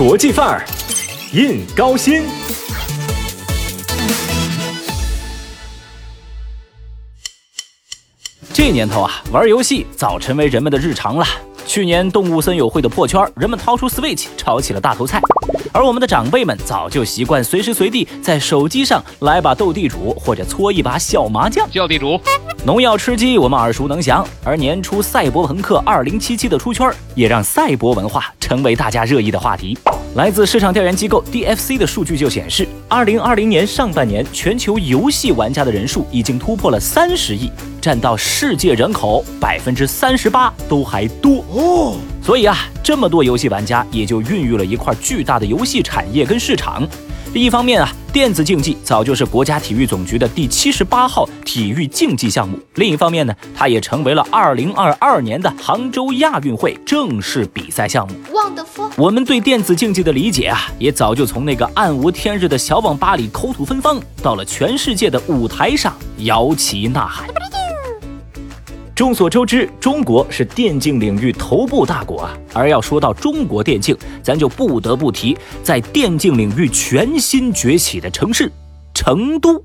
国际范儿，印高薪。这年头啊，玩游戏早成为人们的日常了。去年动物森友会的破圈，人们掏出 Switch 炒起了大头菜，而我们的长辈们早就习惯随时随地在手机上来把斗地主或者搓一把小麻将。叫地主，农药吃鸡我们耳熟能详，而年初赛博朋克2077的出圈，也让赛博文化成为大家热议的话题。来自市场调研机构 DFC 的数据就显示，2020年上半年全球游戏玩家的人数已经突破了三十亿。占到世界人口百分之三十八都还多哦，所以啊，这么多游戏玩家也就孕育了一块巨大的游戏产业跟市场。一方面啊，电子竞技早就是国家体育总局的第七十八号体育竞技项目；另一方面呢，它也成为了二零二二年的杭州亚运会正式比赛项目。我们对电子竞技的理解啊，也早就从那个暗无天日的小网吧里口吐芬芳，到了全世界的舞台上摇旗呐喊。众所周知，中国是电竞领域头部大国啊。而要说到中国电竞，咱就不得不提在电竞领域全新崛起的城市——成都。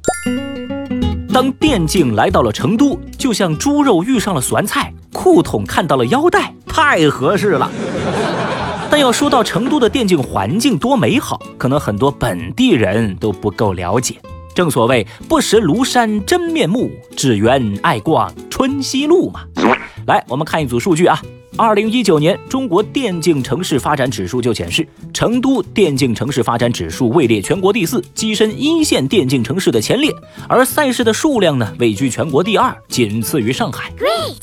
当电竞来到了成都，就像猪肉遇上了酸菜，裤筒看到了腰带，太合适了。但要说到成都的电竞环境多美好，可能很多本地人都不够了解。正所谓不识庐山真面目，只缘爱逛春熙路嘛。来，我们看一组数据啊。二零一九年中国电竞城市发展指数就显示，成都电竞城市发展指数位列全国第四，跻身一线电竞城市的前列。而赛事的数量呢，位居全国第二，仅次于上海。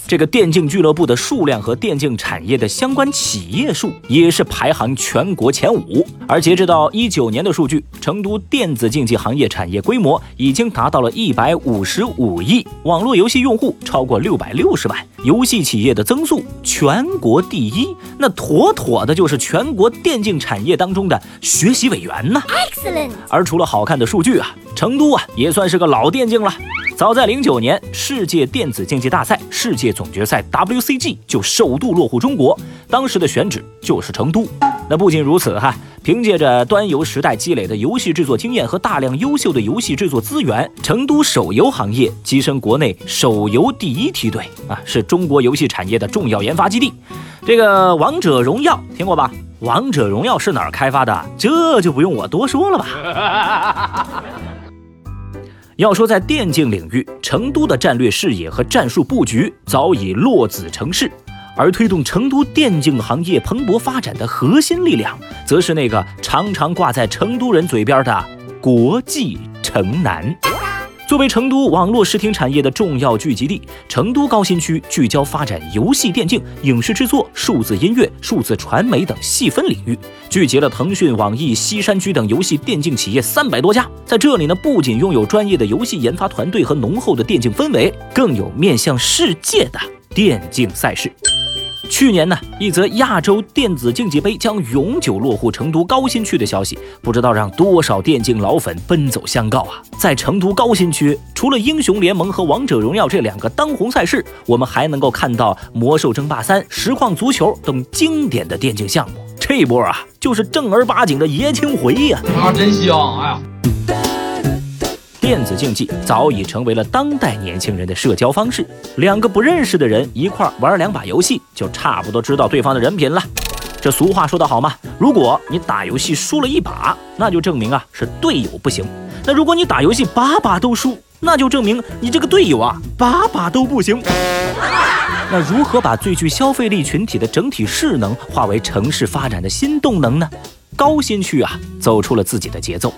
这个电竞俱乐部的数量和电竞产业的相关企业数也是排行全国前五。而截止到一九年的数据，成都电子竞技行业产业规模已经达到了一百五十五亿，网络游戏用户超过六百六十万，游戏企业的增速全。全国第一，那妥妥的就是全国电竞产业当中的学习委员呢。Excellent。而除了好看的数据啊，成都啊也算是个老电竞了。早在零九年，世界电子竞技大赛世界总决赛 WCG 就首度落户中国，当时的选址就是成都。那不仅如此哈。凭借着端游时代积累的游戏制作经验和大量优秀的游戏制作资源，成都手游行业跻身国内手游第一梯队啊，是中国游戏产业的重要研发基地。这个王者荣耀听过吧？王者荣耀是哪儿开发的？这就不用我多说了吧。要说在电竞领域，成都的战略视野和战术布局早已落子成市。而推动成都电竞行业蓬勃发展的核心力量，则是那个常常挂在成都人嘴边的国际城南。作为成都网络视听产业的重要聚集地，成都高新区聚焦发展游戏电竞、影视制作、数字音乐、数字传媒等细分领域，聚集了腾讯、网易、西山居等游戏电竞企业三百多家。在这里呢，不仅拥有专业的游戏研发团队和浓厚的电竞氛围，更有面向世界的电竞赛事。去年呢，一则亚洲电子竞技杯将永久落户成都高新区的消息，不知道让多少电竞老粉奔走相告啊！在成都高新区，除了英雄联盟和王者荣耀这两个当红赛事，我们还能够看到魔兽争霸三、实况足球等经典的电竞项目。这波啊，就是正儿八经的爷青回呀！啊，真香！哎呀。电子竞技早已成为了当代年轻人的社交方式。两个不认识的人一块玩两把游戏，就差不多知道对方的人品了。这俗话说得好嘛，如果你打游戏输了一把，那就证明啊是队友不行；那如果你打游戏把把都输，那就证明你这个队友啊把把都不行。那如何把最具消费力群体的整体势能化为城市发展的新动能呢？高新区啊走出了自己的节奏。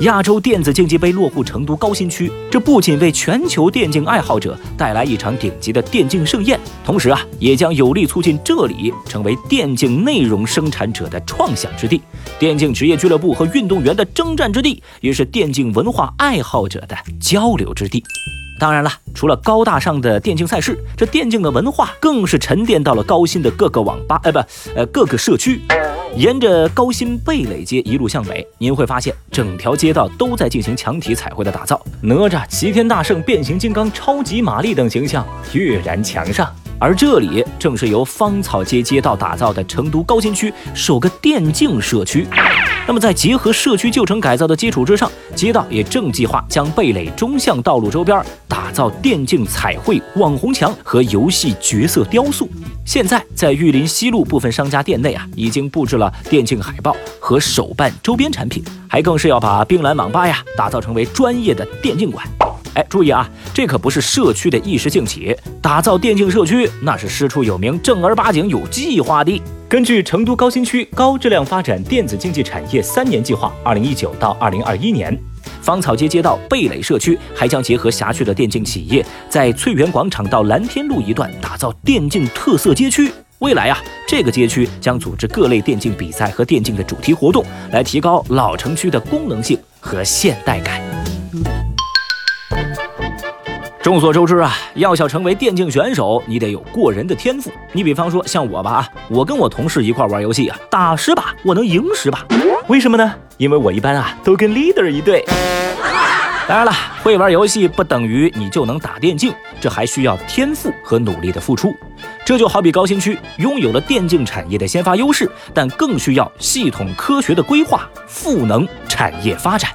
亚洲电子竞技杯落户成都高新区，这不仅为全球电竞爱好者带来一场顶级的电竞盛宴，同时啊，也将有力促进这里成为电竞内容生产者的创想之地、电竞职业俱乐部和运动员的征战之地，也是电竞文化爱好者的交流之地。当然了，除了高大上的电竞赛事，这电竞的文化更是沉淀到了高新的各个网吧，哎不，呃各个社区。沿着高新蓓蕾街一路向北，您会发现整条街道都在进行墙体彩绘的打造，哪吒、齐天大圣、变形金刚、超级玛丽等形象跃然墙上。而这里正是由芳草街街道打造的成都高新区首个电竞社区。那么，在结合社区旧城改造的基础之上，街道也正计划将蓓蕾中巷道路周边打造电竞彩绘网红墙和游戏角色雕塑。现在，在玉林西路部分商家店内啊，已经布置了电竞海报和手办周边产品，还更是要把冰蓝网吧呀打造成为专业的电竞馆。哎，注意啊，这可不是社区的一时兴起，打造电竞社区那是师出有名、正儿八经有计划的。根据成都高新区高质量发展电子竞技产业三年计划（二零一九到二零二一年），芳草街街道蓓蕾社区还将结合辖区的电竞企业，在翠园广场到蓝天路一段打造电竞特色街区。未来啊，这个街区将组织各类电竞比赛和电竞的主题活动，来提高老城区的功能性和现代感。众所周知啊，要想成为电竞选手，你得有过人的天赋。你比方说像我吧啊，我跟我同事一块玩游戏啊，打十把我能赢十把，为什么呢？因为我一般啊都跟 leader 一队。当然了，会玩游戏不等于你就能打电竞，这还需要天赋和努力的付出。这就好比高新区拥有了电竞产业的先发优势，但更需要系统科学的规划，赋能产业发展。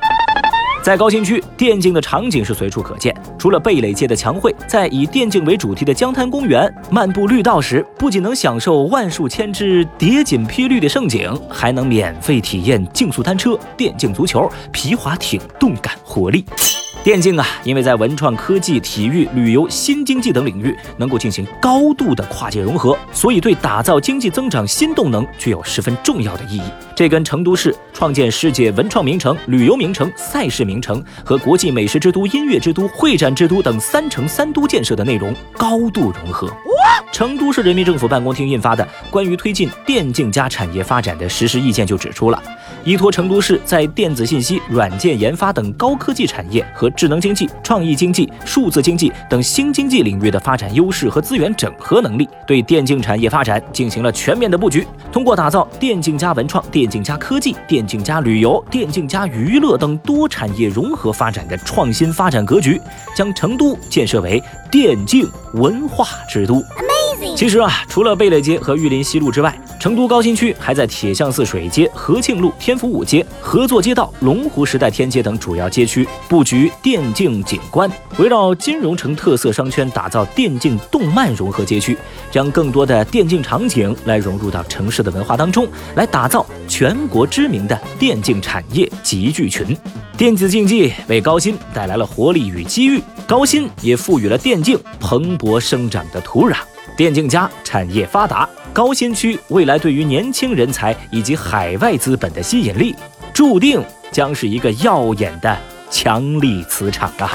在高新区，电竞的场景是随处可见。除了贝蕾界的墙绘，在以电竞为主题的江滩公园漫步绿道时，不仅能享受万树千枝、叠锦披绿的盛景，还能免费体验竞速单车、电竞足球、皮划艇，动感活力。电竞啊，因为在文创、科技、体育、旅游、新经济等领域能够进行高度的跨界融合，所以对打造经济增长新动能具有十分重要的意义。这跟成都市创建世界文创名城、旅游名城、赛事名城和国际美食之都、音乐之都、会展之都等三城三都建设的内容高度融合。成都市人民政府办公厅印发的《关于推进电竞加产业发展的实施意见》就指出了。依托成都市在电子信息、软件研发等高科技产业和智能经济、创意经济、数字经济等新经济领域的发展优势和资源整合能力，对电竞产业发展进行了全面的布局。通过打造电竞加文创、电竞加科技、电竞加旅游、电竞加娱乐等多产业融合发展的创新发展格局，将成都建设为电竞文化之都。其实啊，除了蓓蕾街和玉林西路之外，成都高新区还在铁像寺水街、和庆路、天府五街、合作街道、龙湖时代天街等主要街区布局电竞景观，围绕金融城特色商圈打造电竞动漫融合街区，将更多的电竞场景来融入到城市的文化当中，来打造全国知名的电竞产业集聚群。电子竞技为高新带来了活力与机遇，高新也赋予了电竞蓬勃生长的土壤。电竞加产业发达，高新区未来对于年轻人才以及海外资本的吸引力，注定将是一个耀眼的强力磁场啊！